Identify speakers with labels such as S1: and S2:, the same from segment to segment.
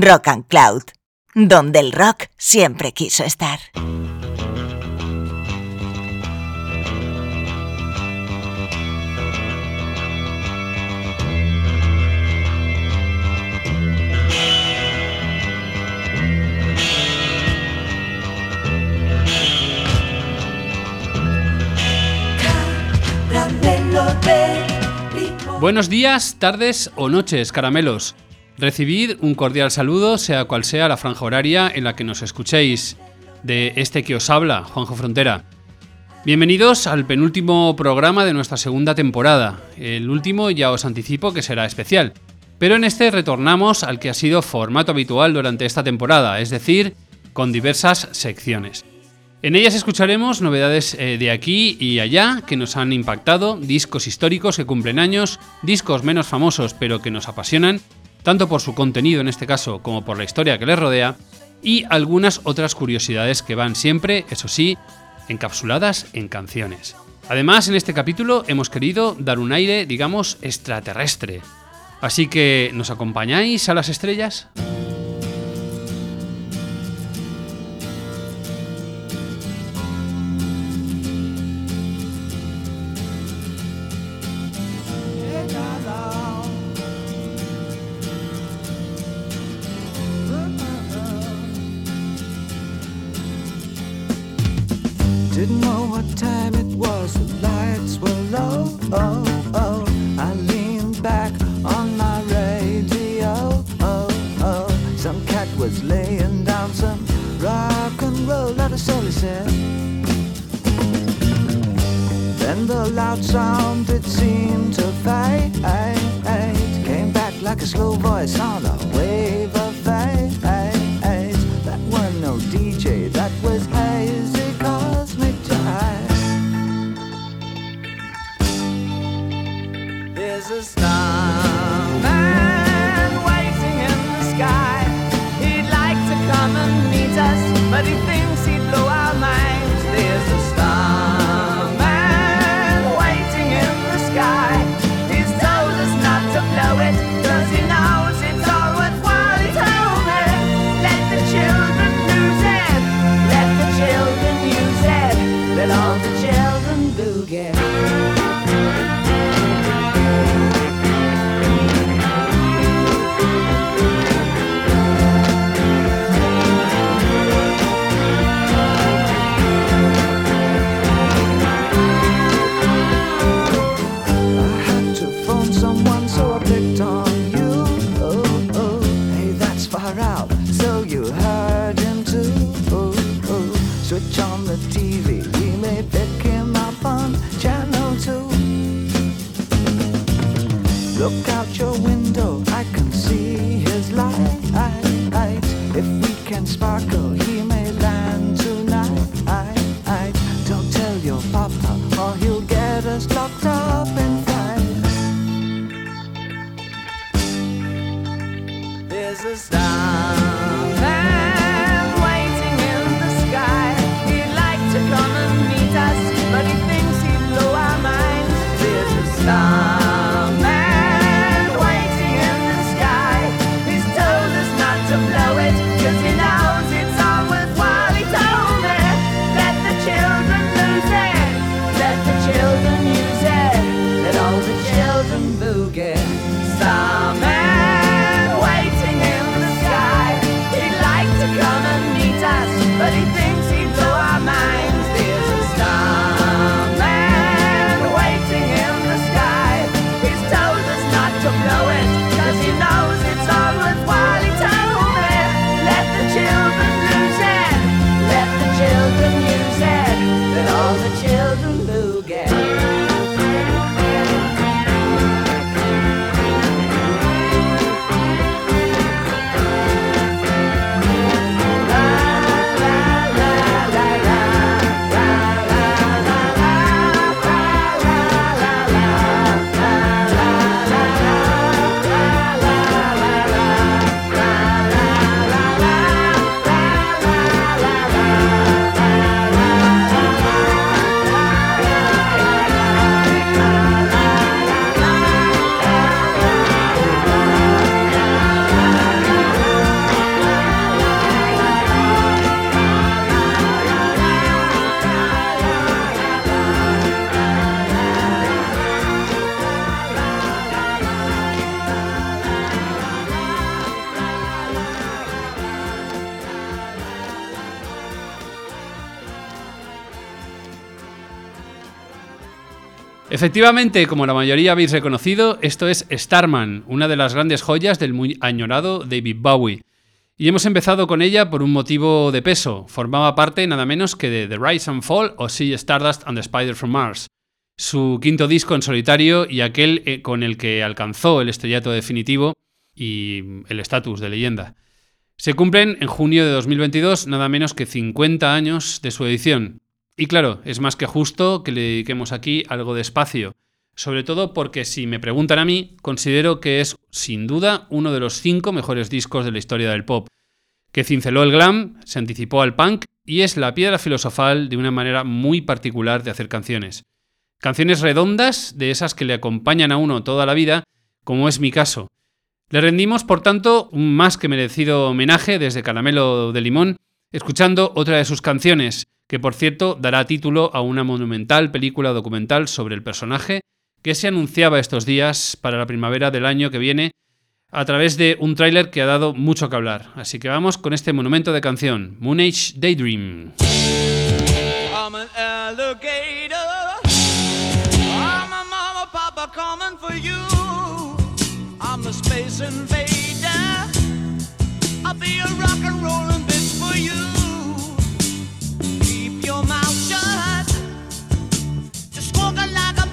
S1: Rock and Cloud, donde el rock siempre quiso estar.
S2: Buenos días, tardes o noches, caramelos. Recibid un cordial saludo, sea cual sea la franja horaria en la que nos escuchéis, de este que os habla, Juanjo Frontera. Bienvenidos al penúltimo programa de nuestra segunda temporada. El último ya os anticipo que será especial, pero en este retornamos al que ha sido formato habitual durante esta temporada, es decir, con diversas secciones. En ellas escucharemos novedades eh, de aquí y allá que nos han impactado, discos históricos que cumplen años, discos menos famosos pero que nos apasionan, tanto por su contenido en este caso como por la historia que les rodea, y algunas otras curiosidades que van siempre, eso sí, encapsuladas en canciones. Además, en este capítulo hemos querido dar un aire, digamos, extraterrestre. Así que, ¿nos acompañáis a las estrellas?
S3: Efectivamente, como la mayoría habéis reconocido, esto es Starman, una de las grandes joyas del muy añorado David Bowie. Y hemos empezado con ella por un motivo de peso. Formaba parte nada menos que de The Rise and Fall o See Stardust and the Spider from Mars, su quinto disco en solitario y aquel eh, con el que alcanzó el estrellato definitivo y el estatus de leyenda. Se cumplen en junio de 2022 nada menos que 50 años de su edición. Y claro, es más que justo que le dediquemos aquí algo de espacio, sobre todo porque si me preguntan a mí, considero que es sin duda uno de los cinco mejores discos de la historia del pop, que cinceló el glam, se anticipó al punk y es la piedra filosofal de una manera muy particular de hacer canciones. Canciones redondas, de esas que le acompañan a uno toda la vida, como es mi caso. Le rendimos, por tanto, un más que merecido homenaje desde Caramelo de Limón, escuchando otra de sus canciones, que por cierto dará título a una monumental película documental sobre el personaje que se anunciaba estos días para la primavera del año que viene a través de un tráiler que ha dado mucho que hablar. Así que vamos con este monumento de canción, Moon Daydream. Keep your mouth shut. Just like a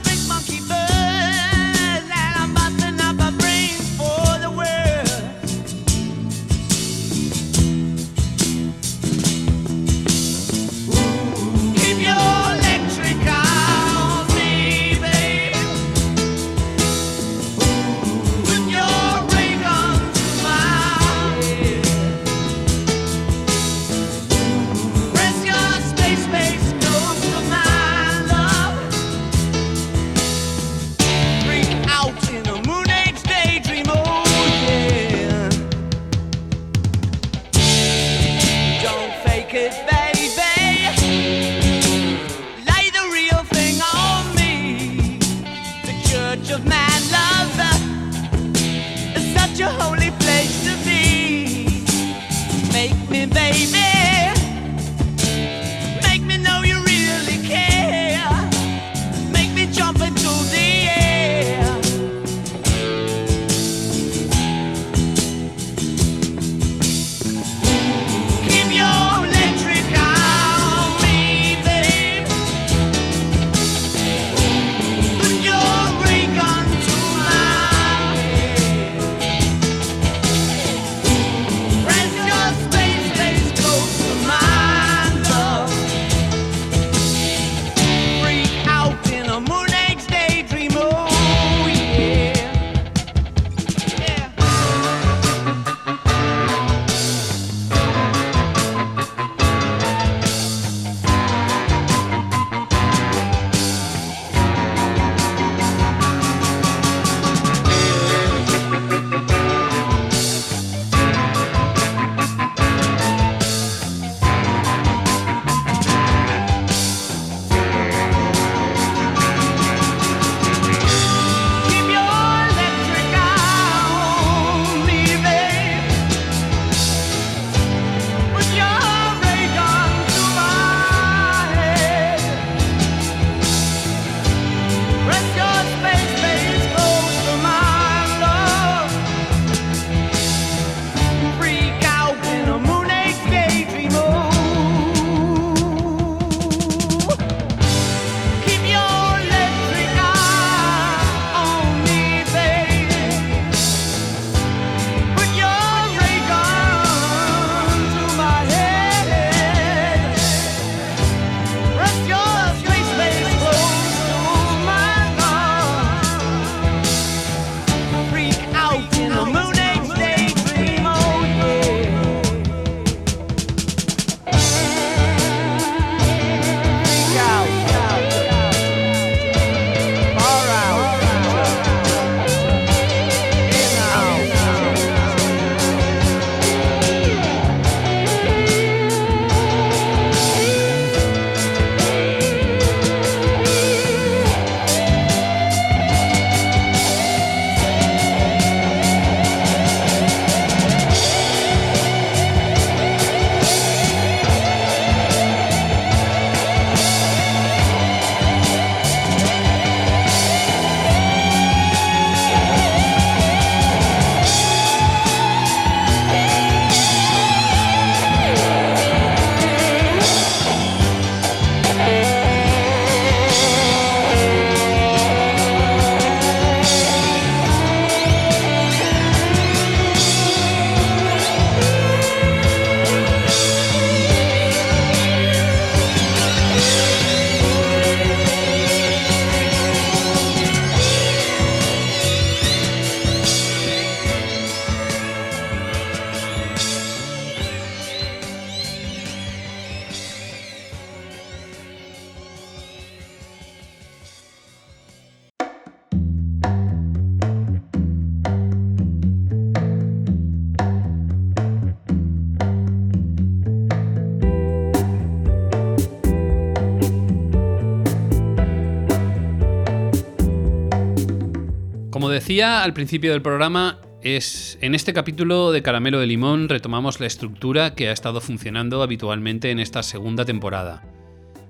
S3: decía al principio del programa, es en este capítulo de Caramelo de Limón retomamos la estructura que ha estado funcionando habitualmente en esta segunda temporada.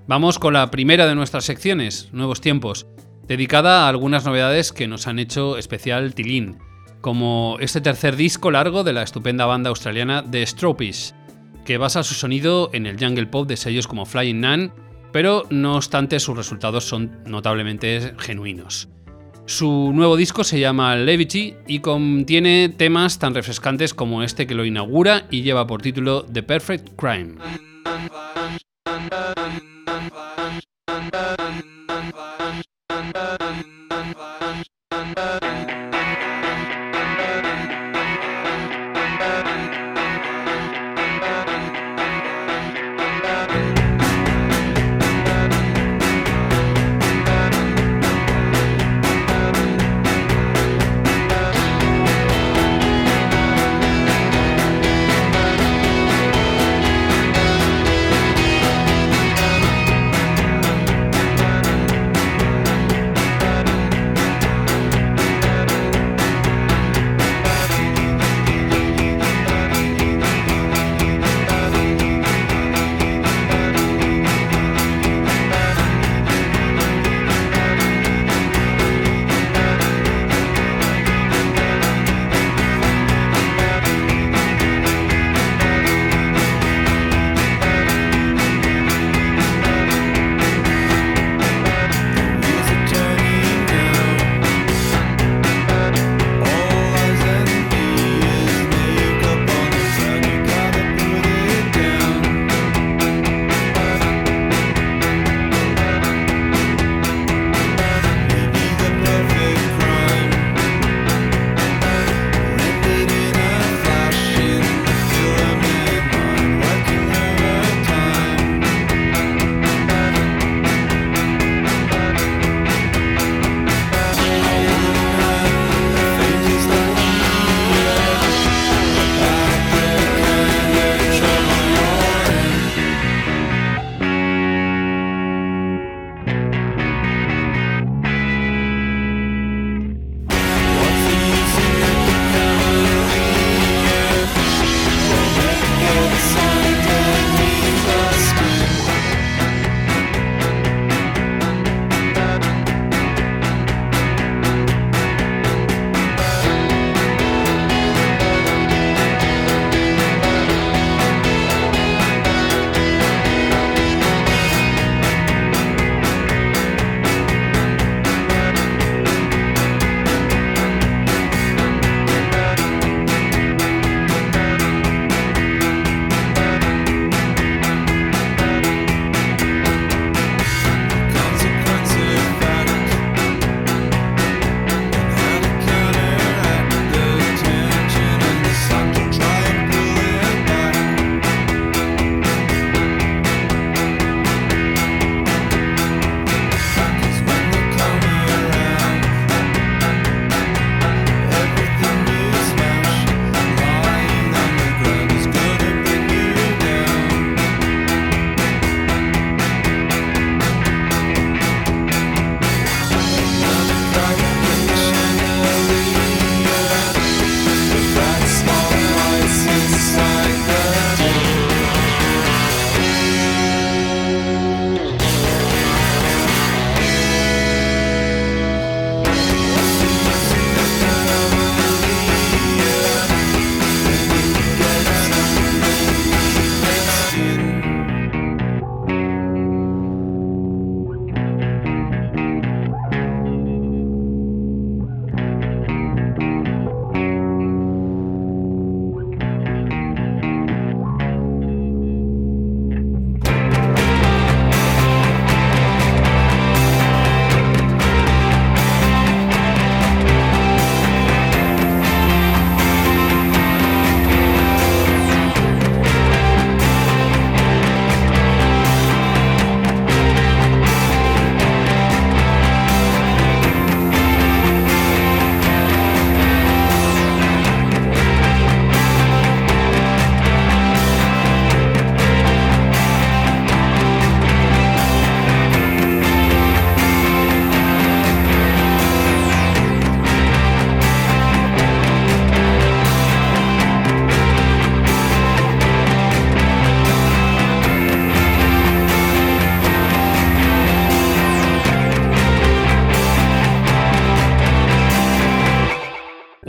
S3: Vamos con la primera de nuestras secciones, Nuevos Tiempos, dedicada a algunas novedades que nos han hecho especial Tilín, como este tercer disco largo de la estupenda banda australiana The Stropies, que basa su sonido en el jungle pop de sellos como Flying Nun, pero no obstante sus resultados son notablemente genuinos. Su nuevo disco se llama Levity y contiene temas tan refrescantes como este que lo inaugura y lleva por título The Perfect Crime.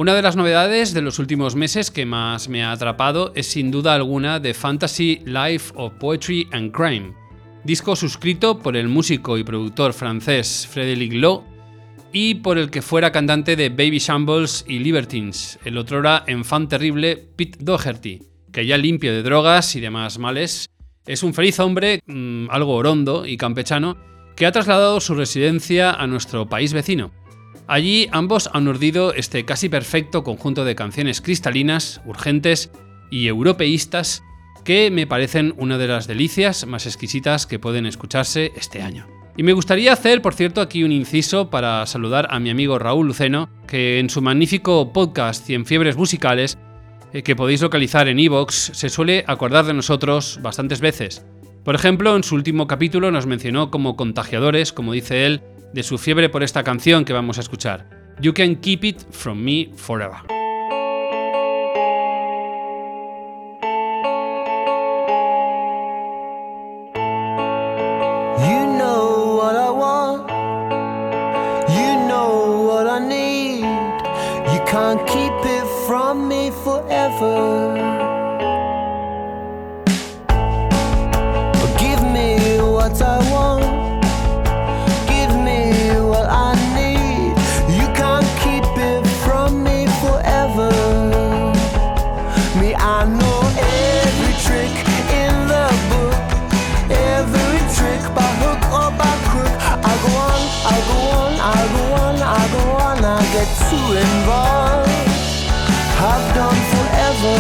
S3: Una de las novedades de los últimos meses que más me ha atrapado es sin duda alguna The Fantasy Life of Poetry and Crime, disco suscrito por el músico y productor francés Frédéric Lowe y por el que fuera cantante de Baby Shambles y Libertines, el otrora enfant terrible Pete Doherty, que ya limpio de drogas y demás males, es un feliz hombre, mm, algo orondo y campechano, que ha trasladado su residencia a nuestro país vecino. Allí ambos han urdido este casi perfecto conjunto de canciones cristalinas, urgentes y europeístas que me parecen una de las delicias más exquisitas que pueden escucharse este año. Y me gustaría hacer, por cierto, aquí un inciso para saludar a mi amigo Raúl Luceno, que en su magnífico podcast Cien Fiebres Musicales, eh, que podéis localizar en iVoox, se suele acordar de nosotros bastantes veces. Por ejemplo, en su último capítulo nos mencionó como contagiadores, como dice él, de su fiebre por esta canción que vamos a escuchar. You Can Keep It From Me Forever.
S4: can't keep it from me forever. Give me what I want. Involved. I've done forever.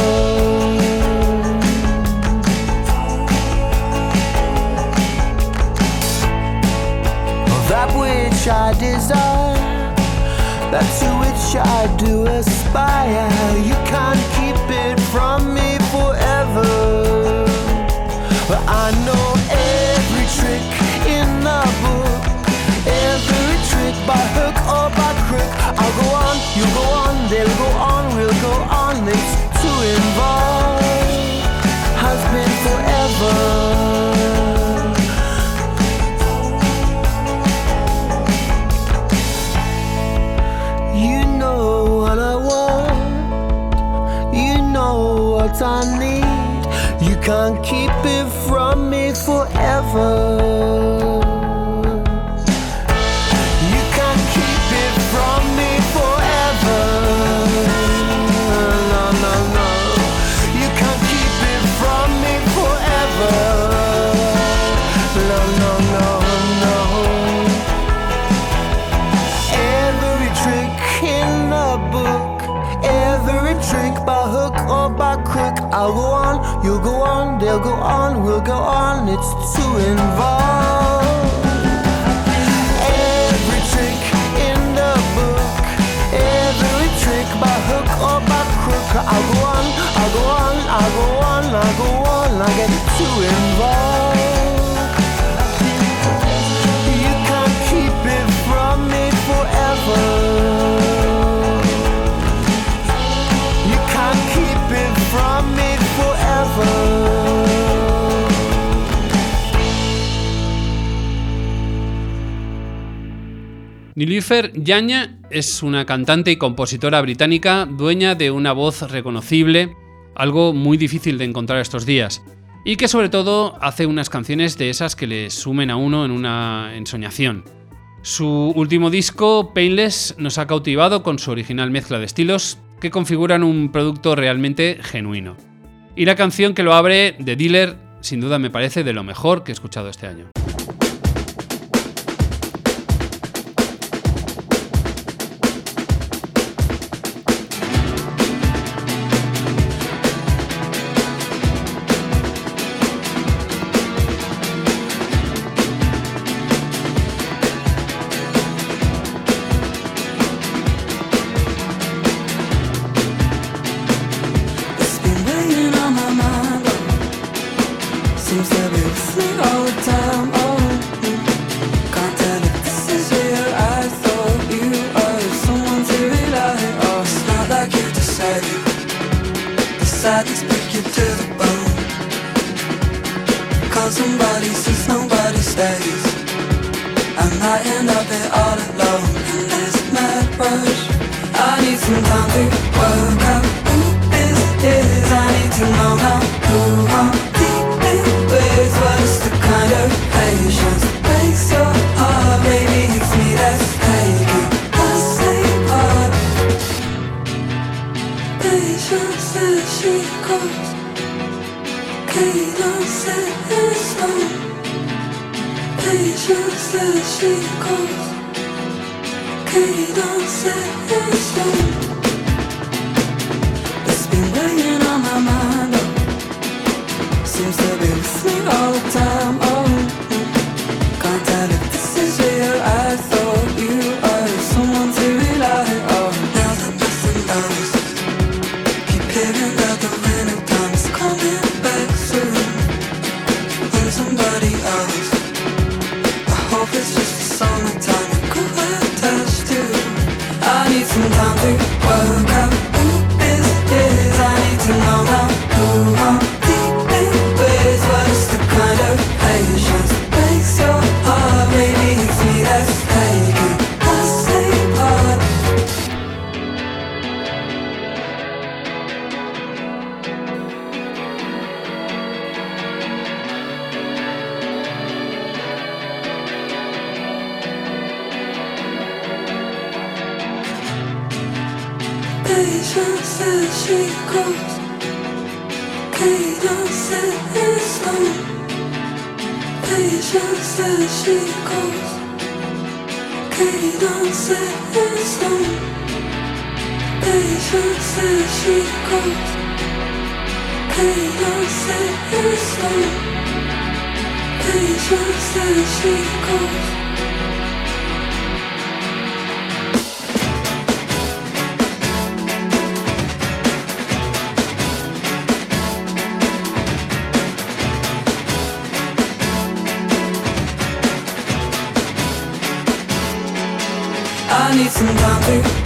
S4: That which I desire, that to which I do aspire. You can't keep it from me forever. But I know every trick in the book, every trick by hook. I'll go on, you go on, they'll go on, we'll go on. It's too involved, has been forever. You know what I want, you know what I need. You can't keep it from me forever. On, you go on, they'll go on, we'll go on. It's too involved. Every trick in the book, every trick by hook or by crook. I'll go on, I'll go on, I'll go on, I'll go on. I get
S3: Nilüfer Yaña es una cantante y compositora británica dueña de una voz reconocible, algo muy difícil de encontrar estos días, y que sobre todo hace unas canciones de esas que le sumen a uno en una ensoñación. Su último disco, Painless, nos ha cautivado con su original mezcla de estilos que configuran un producto realmente genuino. Y la canción que lo abre, The Dealer, sin duda me parece de lo mejor que he escuchado este año.
S5: Patience as she goes. Cadence is slow. Patience as she goes. Cadence is slow. Patience as she goes. Cadence is slow. Patience as she goes.
S3: nothing.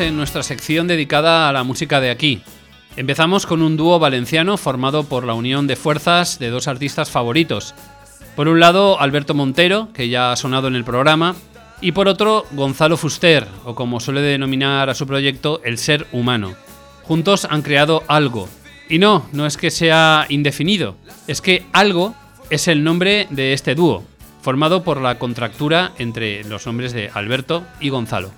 S3: En nuestra sección dedicada a la música de aquí. Empezamos con un dúo valenciano formado por la unión de fuerzas de dos artistas favoritos. Por un lado, Alberto Montero, que ya ha sonado en el programa, y por otro, Gonzalo Fuster, o como suele denominar a su proyecto, El Ser Humano. Juntos han creado algo. Y no, no es que sea indefinido, es que algo es el nombre de este dúo, formado por la contractura entre los nombres de Alberto y Gonzalo.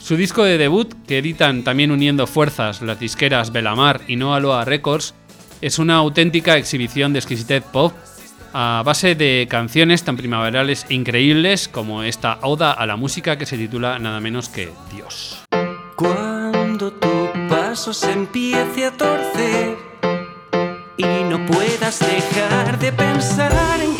S3: Su disco de debut, que editan también uniendo fuerzas las disqueras Belamar y No Aloha Records, es una auténtica exhibición de exquisitez pop a base de canciones tan primaverales e increíbles como esta oda a la música que se titula nada menos que Dios.
S6: Cuando tu paso se empiece a torcer y no puedas dejar de pensar en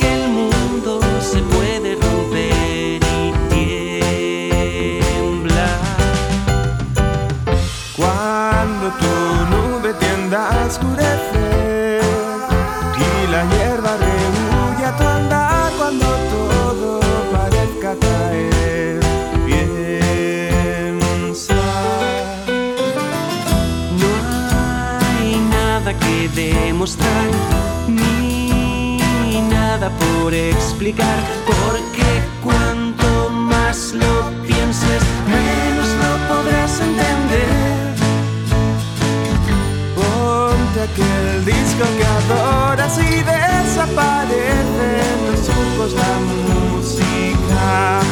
S6: ni nada por explicar, porque cuanto más lo pienses, menos lo podrás entender.
S2: Ponte aquel disco que adoras y desaparece en los ojos la música.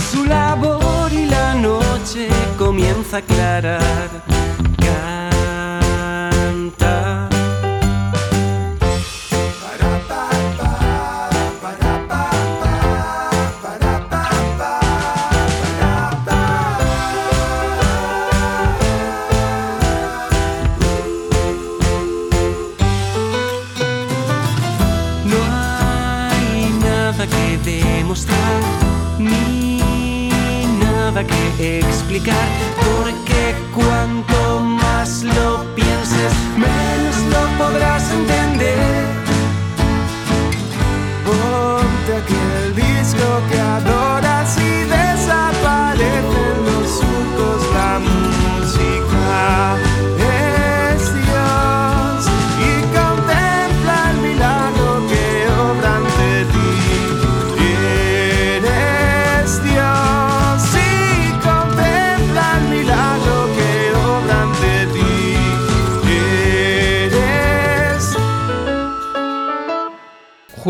S6: Su labor y la noche comienza a aclarar. Que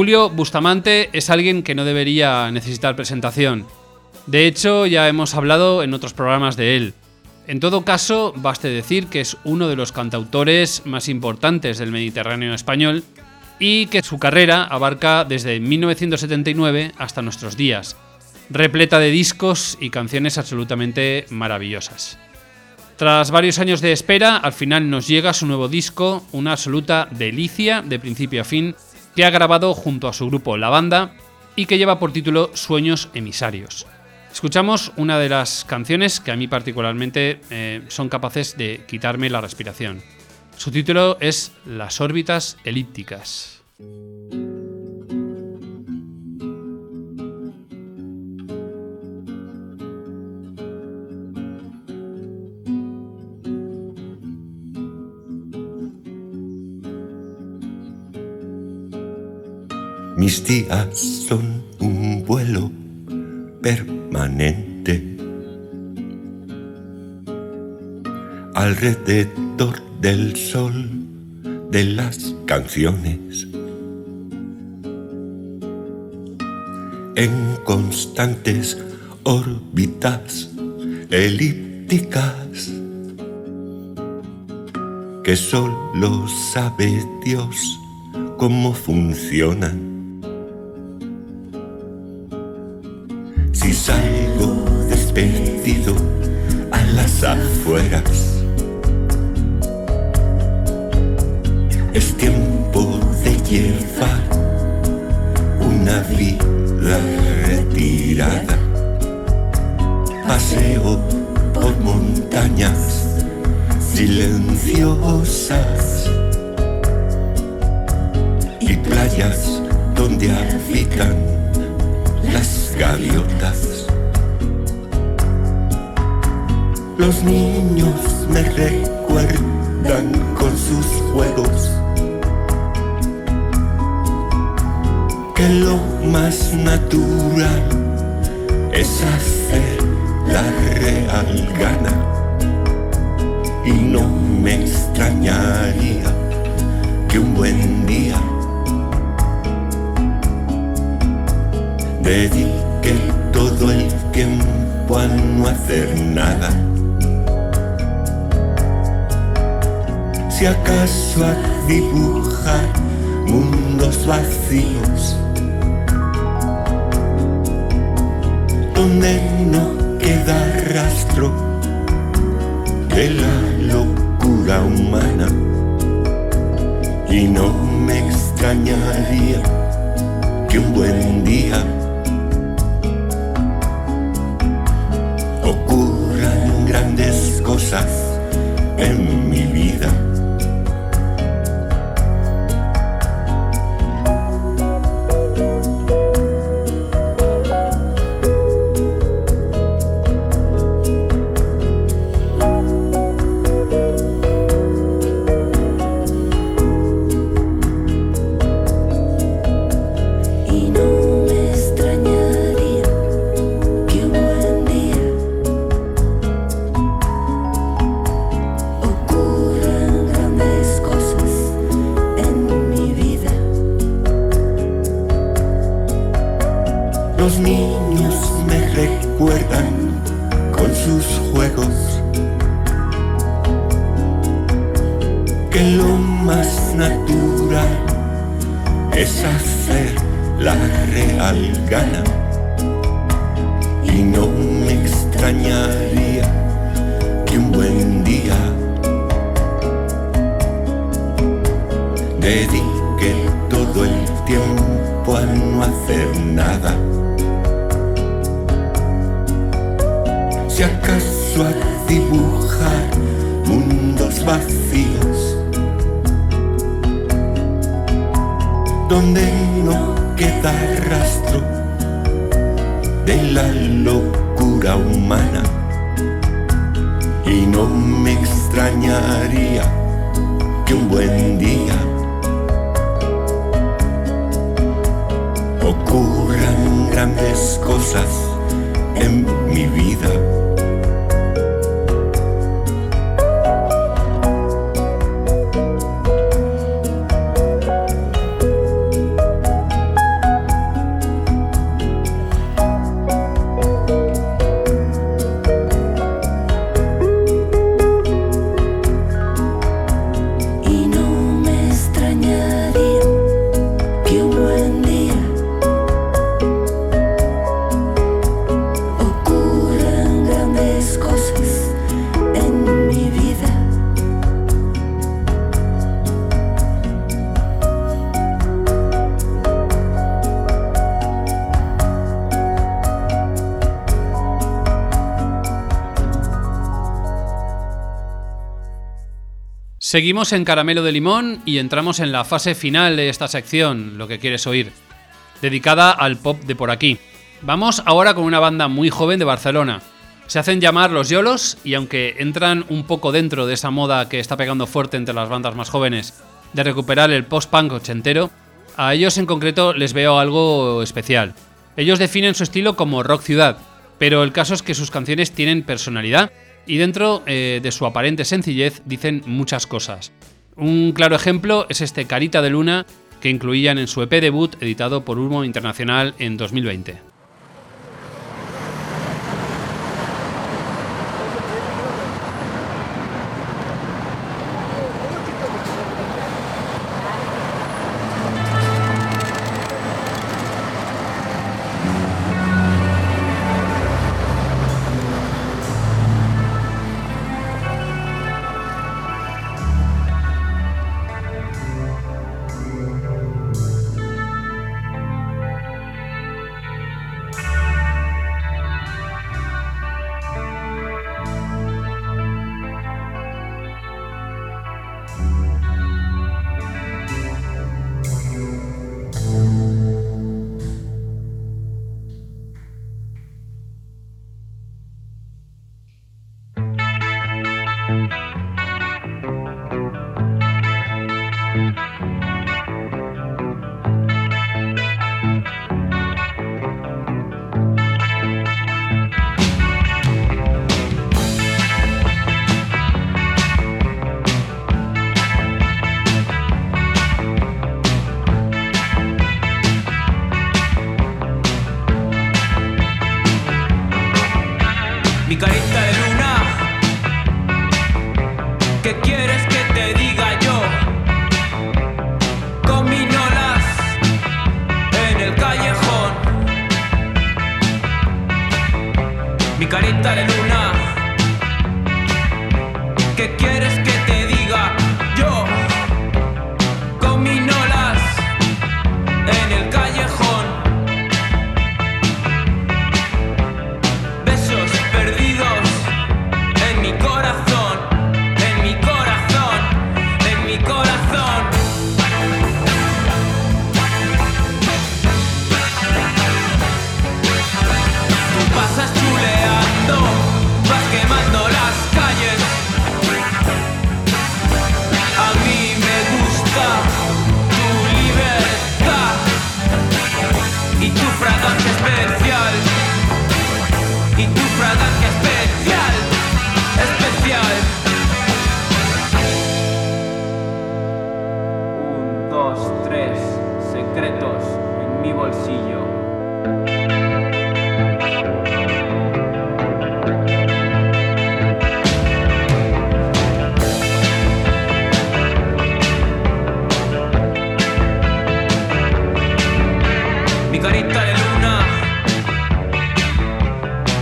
S3: Julio Bustamante es alguien que no debería necesitar presentación. De hecho, ya hemos hablado en otros programas de él. En todo caso, baste decir que es uno de los cantautores más importantes del Mediterráneo español y que su carrera abarca desde 1979 hasta nuestros días, repleta de discos y canciones absolutamente maravillosas. Tras varios años de espera, al final nos llega su nuevo disco, una absoluta delicia de principio a fin, que ha grabado junto a su grupo La Banda y que lleva por título Sueños Emisarios. Escuchamos una de las canciones que a mí particularmente eh, son capaces de quitarme la respiración. Su título es Las órbitas elípticas.
S7: Mis días son un vuelo permanente. Alrededor del sol de las canciones. En constantes órbitas elípticas. Que solo sabe Dios cómo funcionan. Si salgo despedido a las afueras, es tiempo de llevar una vida retirada. Paseo por montañas silenciosas y playas donde habitan las gaviotas. Los niños me recuerdan con sus juegos que lo más natural es hacer la real gana y no me extrañaría que un buen día dedique todo el tiempo a no hacer nada. Si acaso a dibujar mundos vacíos donde no queda rastro de la locura humana y no me extrañaría que un buen día en mi vida. Donde no queda rastro de la locura humana. Y no me extrañaría que un buen día ocurran grandes cosas en mi vida.
S3: Seguimos en Caramelo de Limón y entramos en la fase final de esta sección, lo que quieres oír, dedicada al pop de por aquí. Vamos ahora con una banda muy joven de Barcelona. Se hacen llamar los Yolos y aunque entran un poco dentro de esa moda que está pegando fuerte entre las bandas más jóvenes de recuperar el post-punk ochentero, a ellos en concreto les veo algo especial. Ellos definen su estilo como rock ciudad, pero el caso es que sus canciones tienen personalidad y dentro eh, de su aparente sencillez dicen muchas cosas. Un claro ejemplo es este Carita de Luna que incluían en su EP debut editado por Humo Internacional en 2020.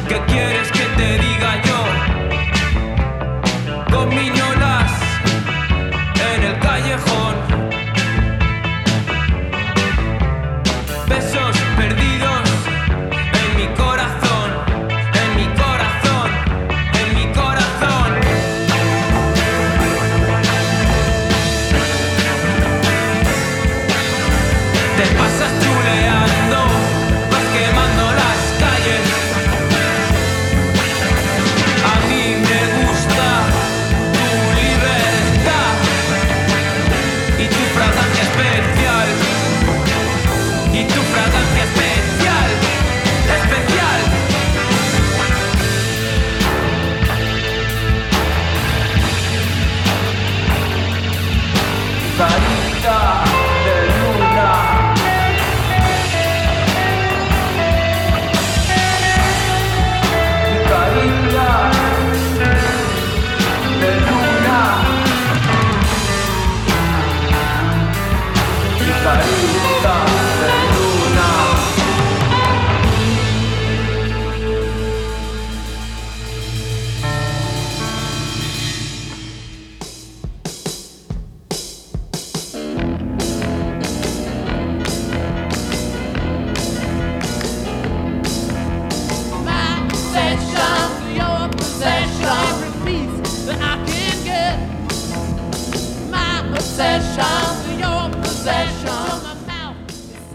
S6: ¿Qué quieres que te diga?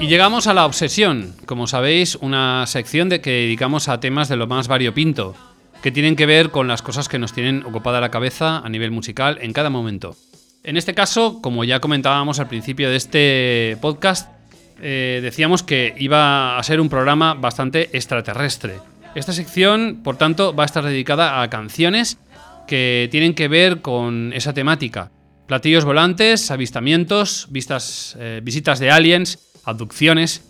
S3: Y llegamos a la obsesión, como sabéis, una sección de que dedicamos a temas de lo más variopinto, que tienen que ver con las cosas que nos tienen ocupada la cabeza a nivel musical en cada momento. En este caso, como ya comentábamos al principio de este podcast, eh, decíamos que iba a ser un programa bastante extraterrestre. Esta sección, por tanto, va a estar dedicada a canciones que tienen que ver con esa temática. Platillos volantes, avistamientos, vistas, eh, visitas de aliens, abducciones,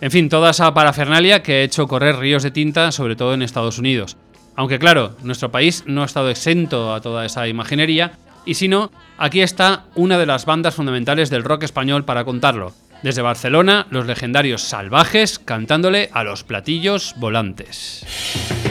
S3: en fin, toda esa parafernalia que ha hecho correr ríos de tinta, sobre todo en Estados Unidos. Aunque claro, nuestro país no ha estado exento a toda esa imaginería, y si no, aquí está una de las bandas fundamentales del rock español para contarlo. Desde Barcelona, los legendarios Salvajes cantándole a los platillos volantes.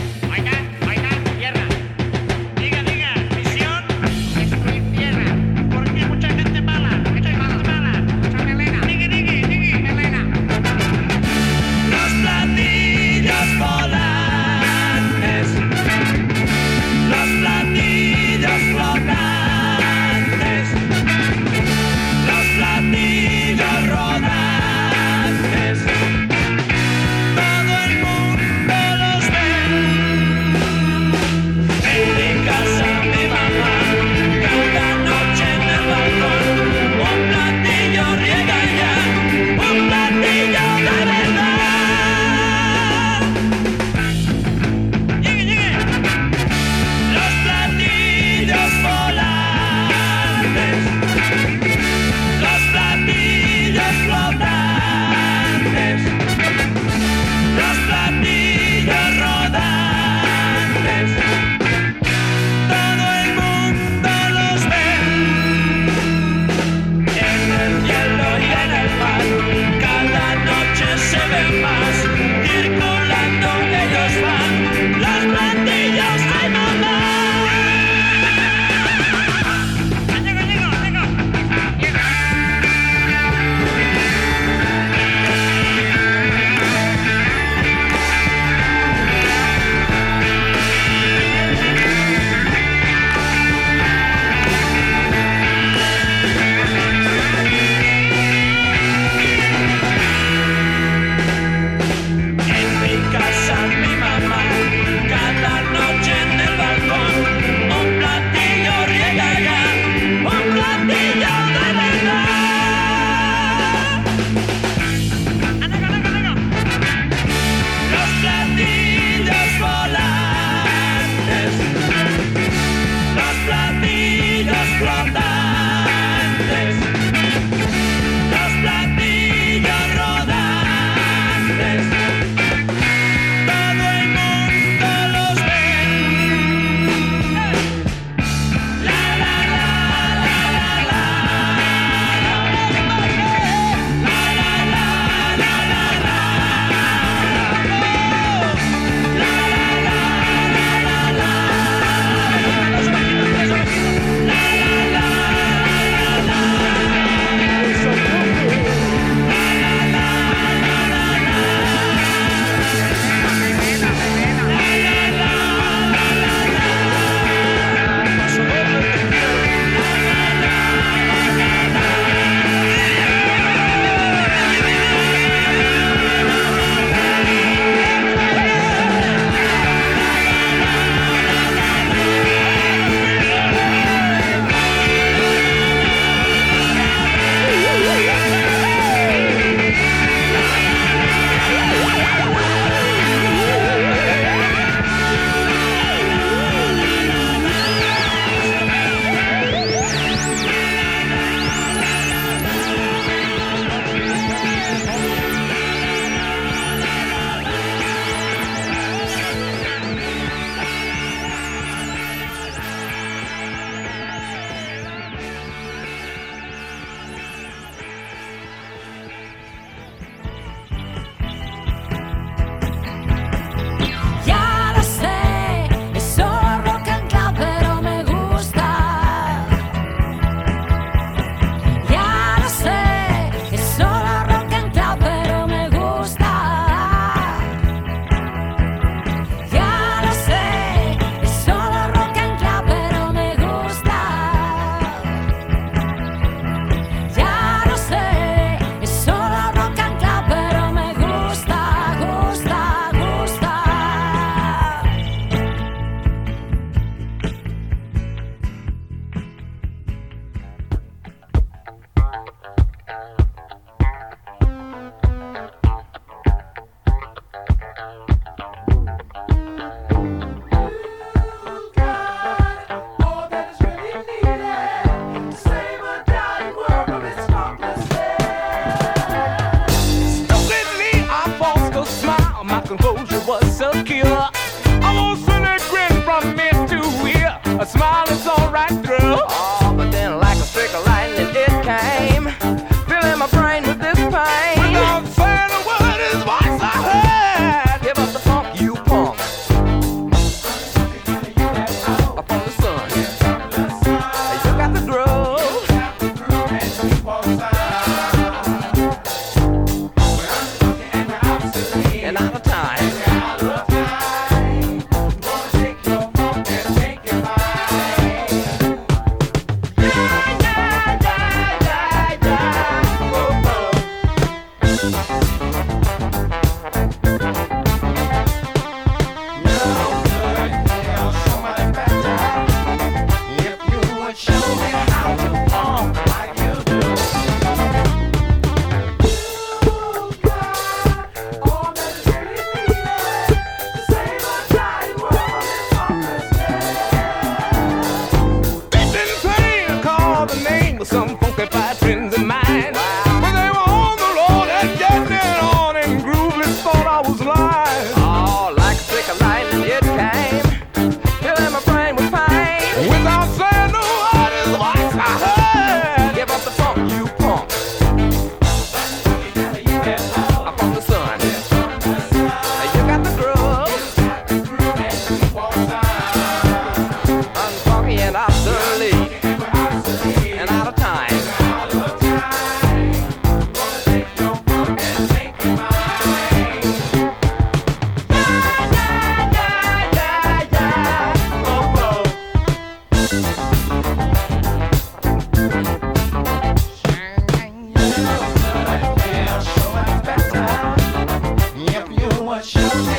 S2: I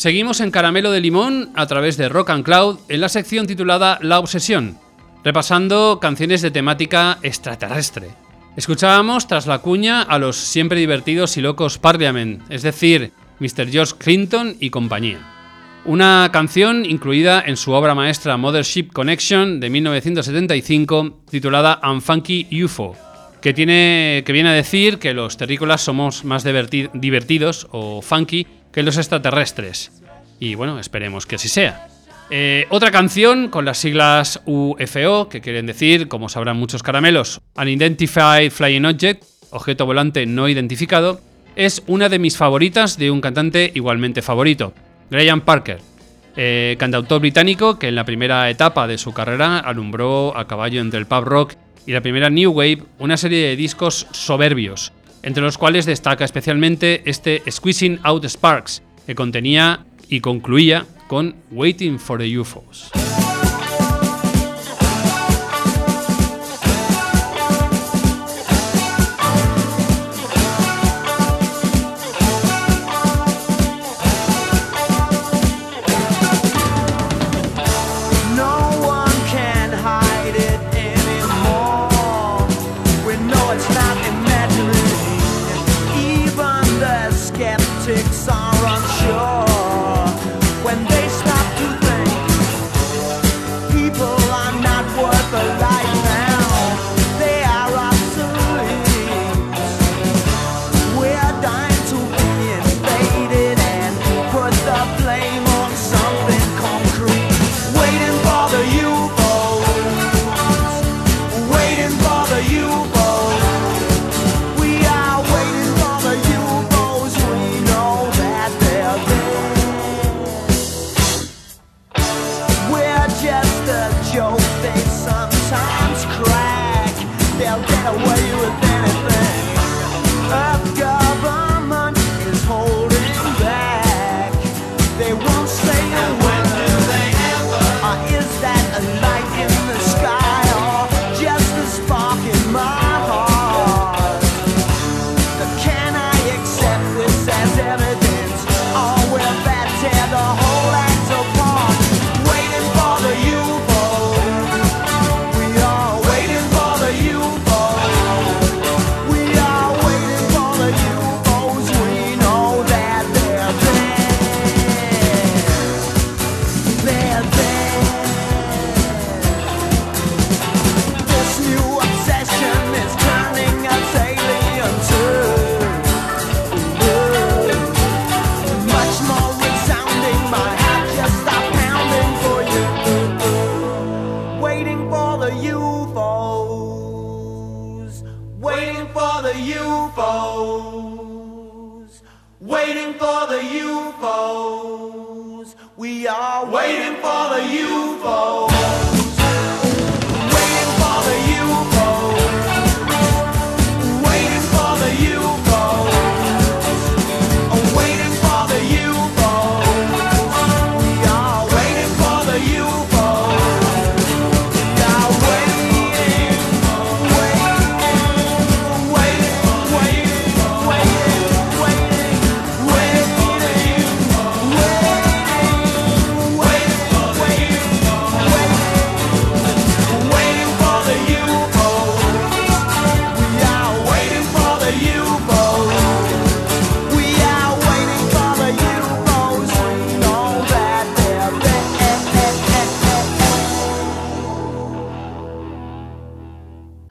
S3: Seguimos en Caramelo de Limón a través de Rock and Cloud en la sección titulada La Obsesión, repasando canciones de temática extraterrestre. Escuchábamos tras la cuña a los siempre divertidos y locos Parliament, es decir, Mr. George Clinton y compañía. Una canción incluida en su obra maestra Mothership Connection de 1975 titulada Unfunky UFO, que, tiene, que viene a decir que los terrícolas somos más diverti- divertidos o funky que los extraterrestres. Y bueno, esperemos que así sea. Eh, otra canción con las siglas UFO, que quieren decir, como sabrán muchos caramelos, Unidentified Flying Object, objeto volante no identificado, es una de mis favoritas de un cantante igualmente favorito, Graham Parker, eh, cantautor británico que en la primera etapa de su carrera alumbró a caballo entre el pub rock y la primera New Wave una serie de discos soberbios, entre los cuales destaca especialmente este Squeezing Out Sparks,
S8: que contenía y concluía con Waiting for the UFOs.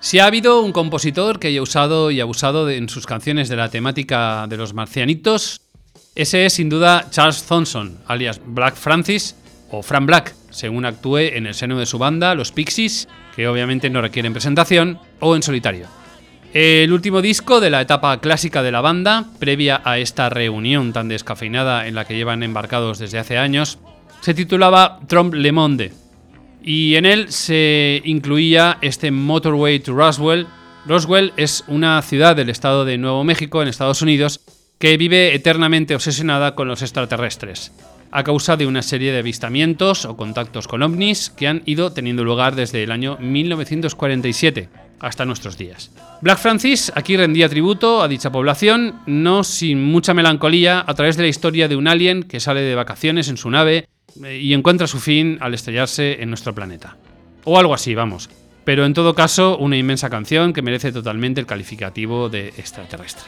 S8: Si ha habido un compositor que haya usado y abusado en sus canciones de la temática de los marcianitos, ese es sin duda Charles Thompson, alias Black Francis o Fran Black, según actúe en el seno de su banda, los Pixies, que obviamente no requieren presentación, o en solitario. El último disco de la etapa clásica de la banda, previa a esta reunión tan descafeinada en la que llevan embarcados desde hace años, se titulaba Trompe Le Monde, y en él se incluía este Motorway to Roswell. Roswell es una ciudad del estado de Nuevo México, en Estados Unidos, que vive eternamente obsesionada con los extraterrestres, a causa de una serie de avistamientos o contactos con ovnis que han ido teniendo lugar desde el año 1947 hasta nuestros días. Black Francis aquí rendía tributo a dicha población, no sin mucha melancolía, a través de la historia de un alien que sale de vacaciones en su nave y encuentra su fin al estrellarse en nuestro planeta. O algo así, vamos. Pero en todo caso, una inmensa canción que merece totalmente el calificativo de extraterrestre.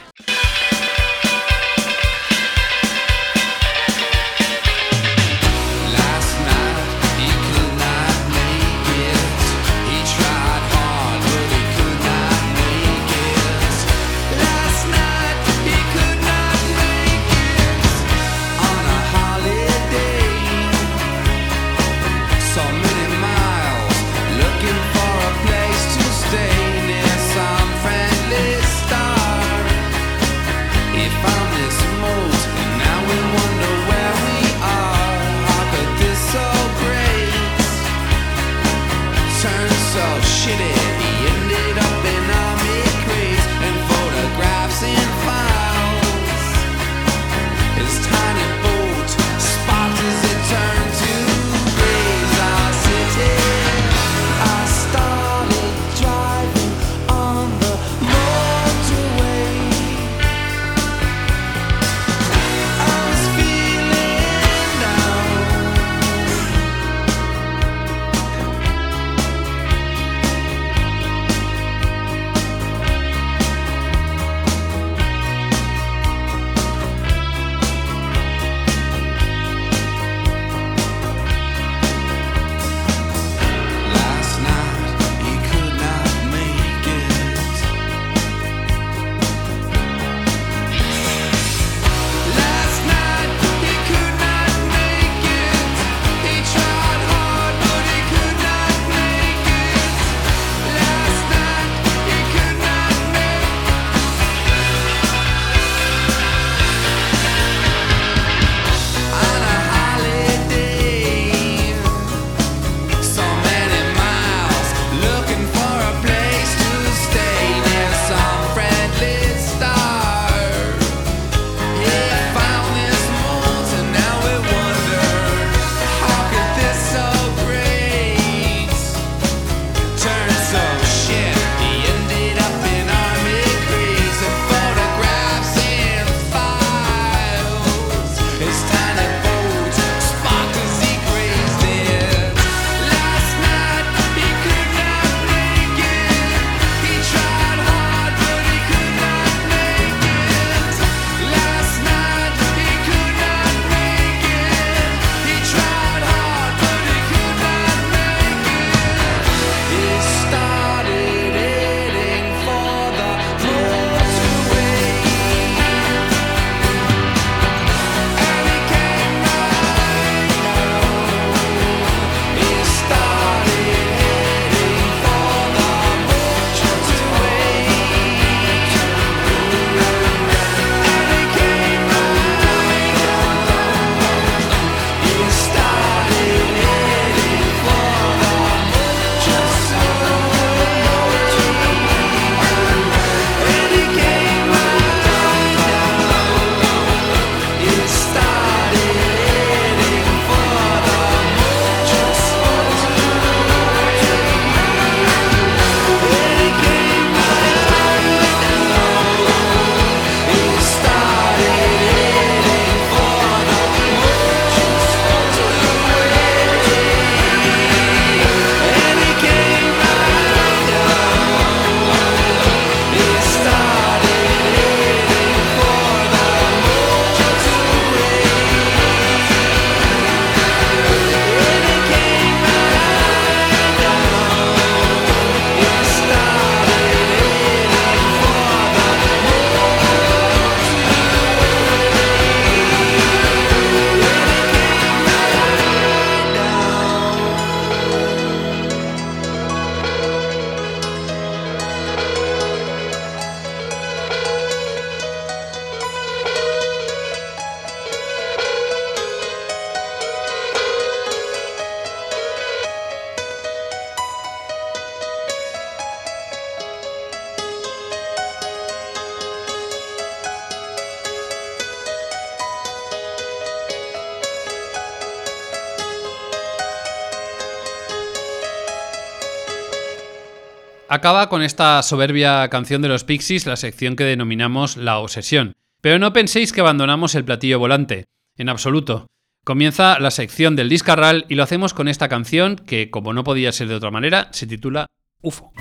S3: Acaba con esta soberbia canción de los Pixies la sección que denominamos La Obsesión. Pero no penséis que abandonamos el platillo volante, en absoluto. Comienza la sección del Discarral y lo hacemos con esta canción que, como no podía ser de otra manera, se titula UFO.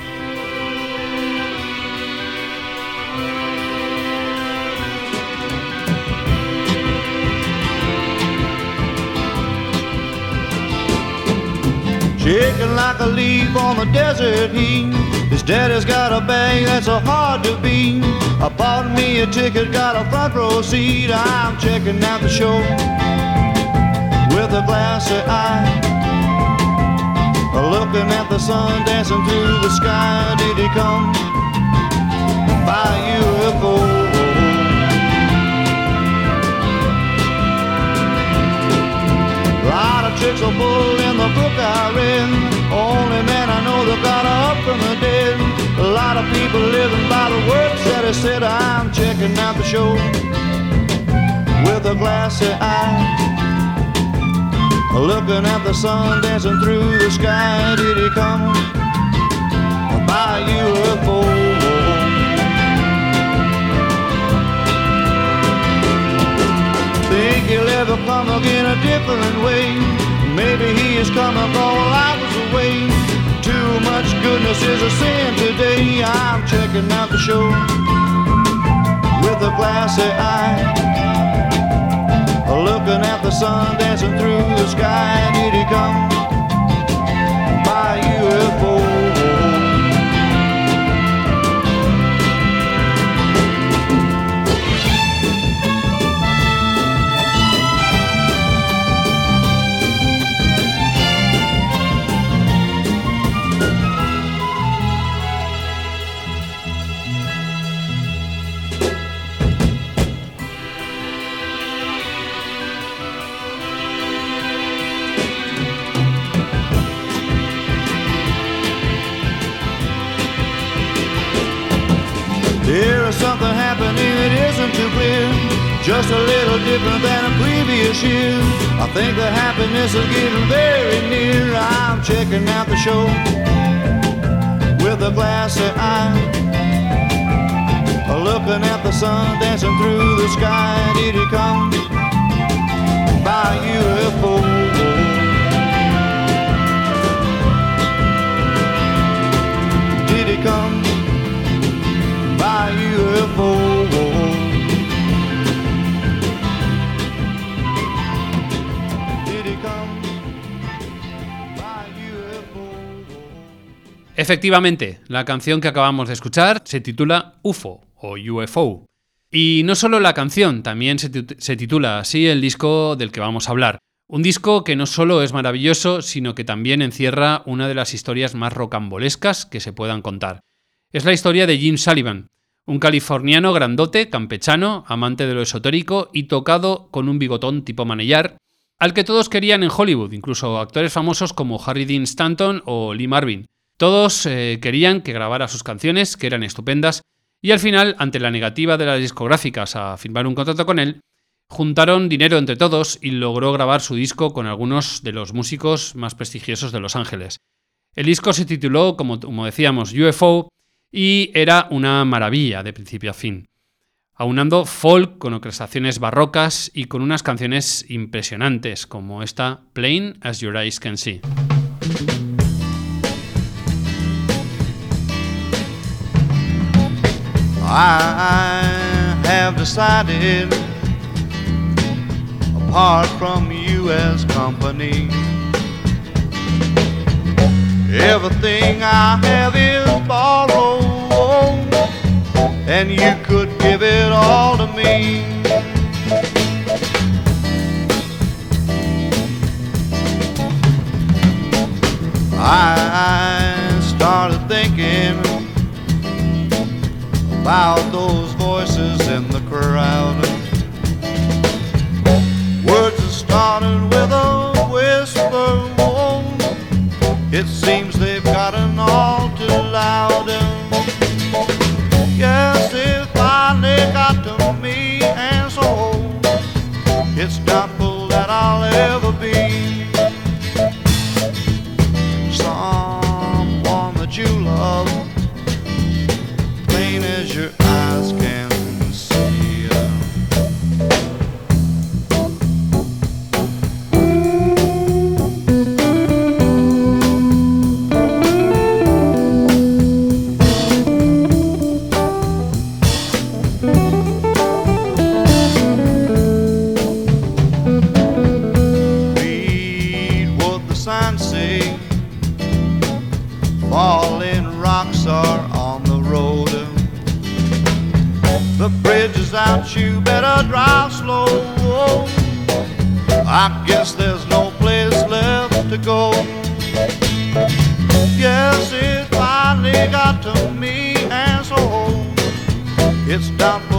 S9: His daddy's got a bag that's so hard to beat. I bought me a ticket, got a front row seat. I'm checking out the show with a glassy eye. Looking at the sun dancing through the sky. Did he come by UFO? lot of tricks are full in the book I read. Only man I know that got up from the dead. A lot of people living by the words that he said. I'm checking out the show with a glassy eye. Looking at the sun dancing through the sky. Did he come by UFO? think he'll ever come again a different way. Maybe he is coming all hours away. Too much goodness is a sin today. I'm checking out the show with a glassy eye. Looking at the sun dancing through the sky. Did he come Just a little different than a previous year. I think the happiness is getting very near. I'm checking out the show with a glassy eye. Looking at the sun dancing through the sky. Did he come by UFO? Did he come by UFO?
S3: Efectivamente, la canción que acabamos de escuchar se titula UFO o UFO. Y no solo la canción, también se, tit- se titula así el disco del que vamos a hablar. Un disco que no solo es maravilloso, sino que también encierra una de las historias más rocambolescas que se puedan contar. Es la historia de Jim Sullivan, un californiano grandote, campechano, amante de lo esotérico y tocado con un bigotón tipo manillar, al que todos querían en Hollywood, incluso actores famosos como Harry Dean Stanton o Lee Marvin. Todos eh, querían que grabara sus canciones, que eran estupendas, y al final, ante la negativa de las discográficas a firmar un contrato con él, juntaron dinero entre todos y logró grabar su disco con algunos de los músicos más prestigiosos de Los Ángeles. El disco se tituló, como, decíamos, UFO y era una maravilla de principio a fin, aunando folk con orquestaciones barrocas y con unas canciones impresionantes como esta Plain as Your Eyes Can See.
S9: I have decided, apart from you as company, everything I have is borrowed, and you could give it all to me. I started thinking about those voices in the crowd. Words that started with a whisper. It seems they've it's doubtful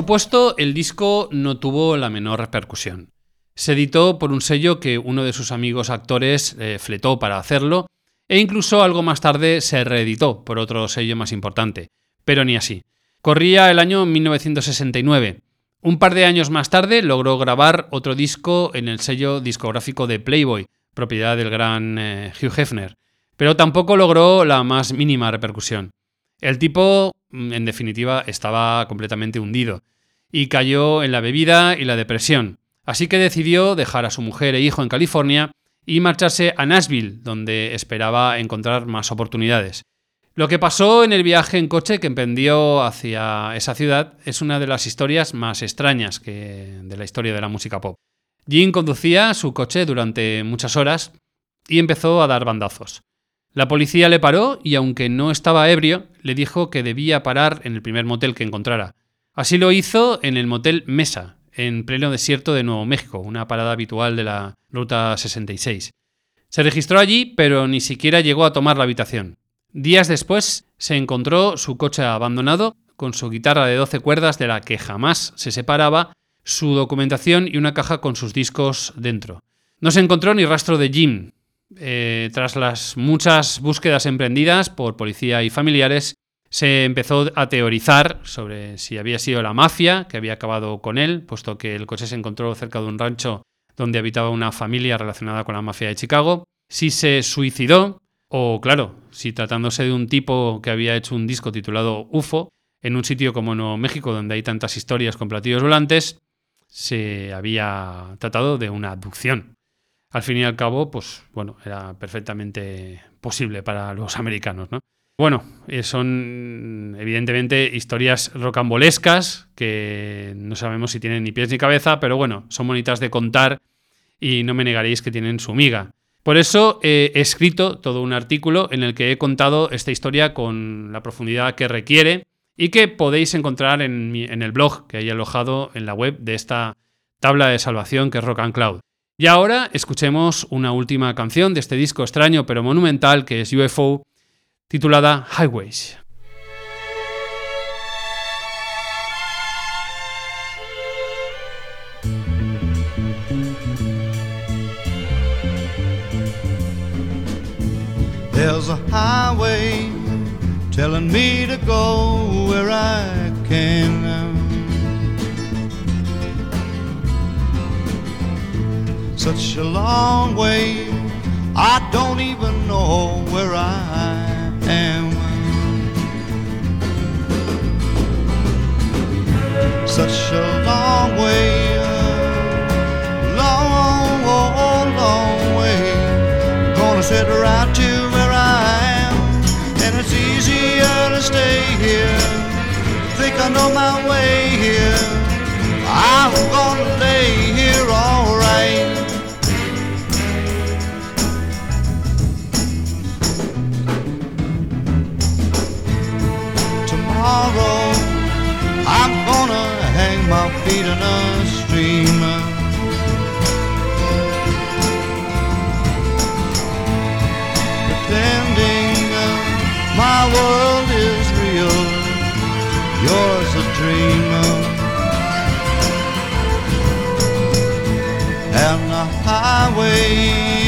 S3: supuesto, el disco no tuvo la menor repercusión. Se editó por un sello que uno de sus amigos actores eh, fletó para hacerlo, e incluso algo más tarde se reeditó por otro sello más importante, pero ni así. Corría el año 1969. Un par de años más tarde logró grabar otro disco en el sello discográfico de Playboy, propiedad del gran eh, Hugh Hefner, pero tampoco logró la más mínima repercusión. El tipo, mm, en definitiva, estaba completamente hundido y cayó en la bebida y la depresión. Así que decidió dejar a su mujer e hijo en California y marcharse a Nashville, donde esperaba encontrar más oportunidades. Lo que pasó en el viaje en coche que emprendió hacia esa ciudad es una de las historias más extrañas que de la historia de la música pop. Jim conducía su coche durante muchas horas y empezó a dar bandazos. La policía le paró y aunque no estaba ebrio, le dijo que debía parar en el primer motel que encontrara. Así lo hizo en el motel Mesa, en pleno desierto de Nuevo México, una parada habitual de la Ruta 66. Se registró allí, pero ni siquiera llegó a tomar la habitación. Días después se encontró su coche abandonado, con su guitarra de 12 cuerdas de la que jamás se separaba, su documentación y una caja con sus discos dentro. No se encontró ni rastro de Jim. Eh, tras las muchas búsquedas emprendidas por policía y familiares, se empezó a teorizar sobre si había sido la mafia que había acabado con él, puesto que el coche se encontró cerca de un rancho donde habitaba una familia relacionada con la mafia de Chicago, si se suicidó, o claro, si tratándose de un tipo que había hecho un disco titulado UFO, en un sitio como Nuevo México, donde hay tantas historias con platillos volantes, se había tratado de una abducción. Al fin y al cabo, pues bueno, era perfectamente posible para los americanos, ¿no? Bueno, eh, son evidentemente historias rocambolescas que no sabemos si tienen ni pies ni cabeza, pero bueno, son bonitas de contar y no me negaréis que tienen su miga. Por eso eh, he escrito todo un artículo en el que he contado esta historia con la profundidad que requiere y que podéis encontrar en, mi- en el blog que hay alojado en la web de esta tabla de salvación que es Rock and Cloud. Y ahora escuchemos una última canción de este disco extraño pero monumental que es UFO, titulada Highways.
S9: There's a highway telling me to go where I can. Such a long way, I don't even know where I am. Such a long way, long, long way. Gonna sit right to where I am, and it's easier to stay here. Think I know my way here. I'm gonna lay here alright. Tomorrow, I'm gonna hang my feet in a stream. pretending my world is real, yours a dream. And the highways,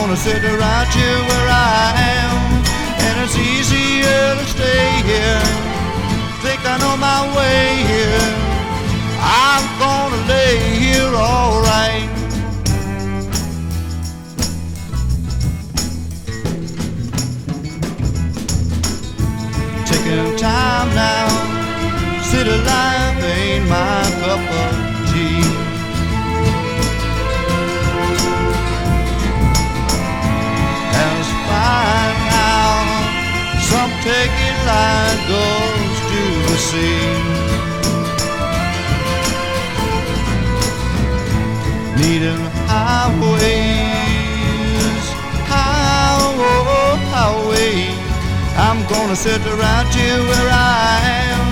S9: gonna sit right here where I am. And it's easier to stay here. Think I know my way here. I'm gonna lay here alright. Taking time now. City life ain't my cup of it like goes to the sea. Needing highways, highway, highway. I'm gonna sit right here where I am,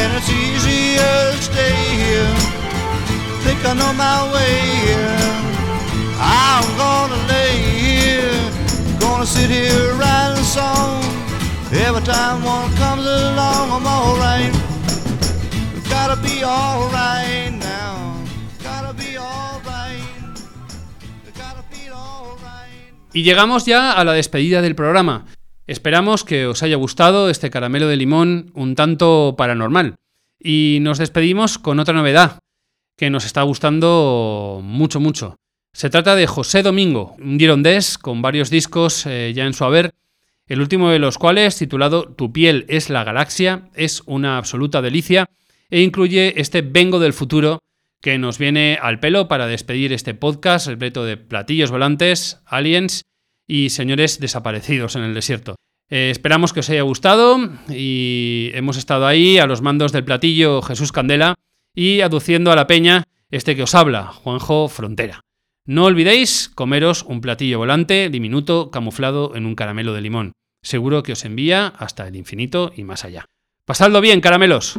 S9: and it's easier to stay here. Think I know my way here. I'm gonna lay here, gonna sit here song.
S10: Y llegamos ya a la despedida del programa. Esperamos que os haya gustado este caramelo de limón un tanto paranormal. Y nos despedimos con otra novedad que nos está gustando mucho, mucho. Se trata de José Domingo, un girondés con varios discos eh, ya en su haber, el último de los cuales, titulado Tu piel es la galaxia, es una absoluta delicia e incluye este Vengo del futuro que nos viene al pelo para despedir este podcast repleto de platillos volantes, aliens y señores desaparecidos en el desierto. Eh, esperamos que os haya gustado y hemos estado ahí a los mandos del platillo Jesús Candela y aduciendo a la peña este que os habla, Juanjo Frontera. No olvidéis comeros un platillo volante diminuto camuflado en un caramelo de limón. Seguro que os envía hasta el infinito y más allá. Pasadlo bien, caramelos.